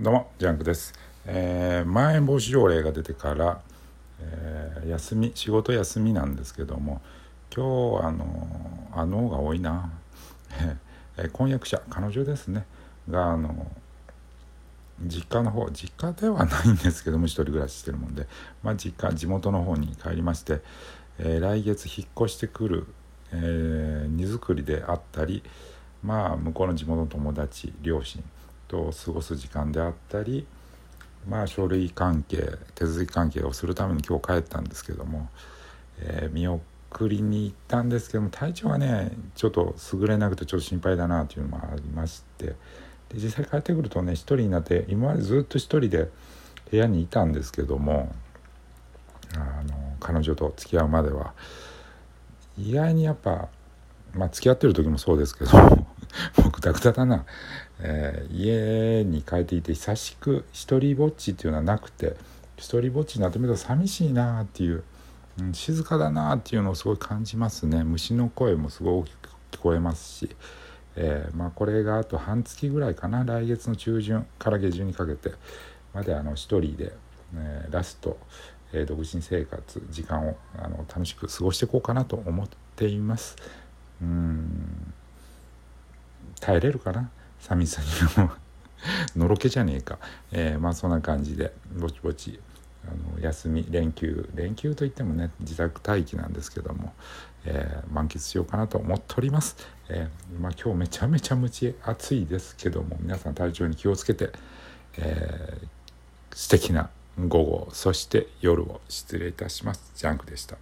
どうもジャンクです、えー、まん延防止条例が出てから、えー休み仕事休みなんですけども今日あのあのが多いな、えー婚約者彼女ですね。があの実家の方実家ではないんですけども一人暮らししてるもんで、まあ、実家地元の方に帰りまして、えー来月引っ越してくる、えー荷造りであったりまあ向こうの地元の友達両親と過ごす時間であったりまあ書類関係手続き関係をするために今日帰ったんですけども、えー見送りに行ったんですけども体調がねちょっと優れなくてちょっと心配だなというのもありましてで実際帰ってくるとね一人になって今までずっと一人で部屋にいたんですけどもあの彼女と付き合うまでは意外にやっぱまあ付き合ってる時もそうですけどもうぐだぐだだな、えー家に帰っていて久しく一人ぼっちっていうのはなくて一人ぼっちになってみると寂しいなっていう、うん静かだなっていうのをすごい感じますね虫の声もすごい大きく聞こえますし、えーまあ、これがあと半月ぐらいかな来月の中旬から下旬にかけてまであの一人で、えーラスト、え独身生活時間をあの楽しく過ごしていこうかなと思っています。うん耐えれるかな？寂しさにも。のろけじゃねえか、えーまあそんな感じでぼちぼちあの休み連休連休といってもね自宅待機なんですけども、えー満喫しようかなと思っております、えーまあ、今日めちゃめちゃむち暑いですけども皆さん体調に気をつけて、えー素敵な午後そして夜を失礼いたします。ジャンクでした。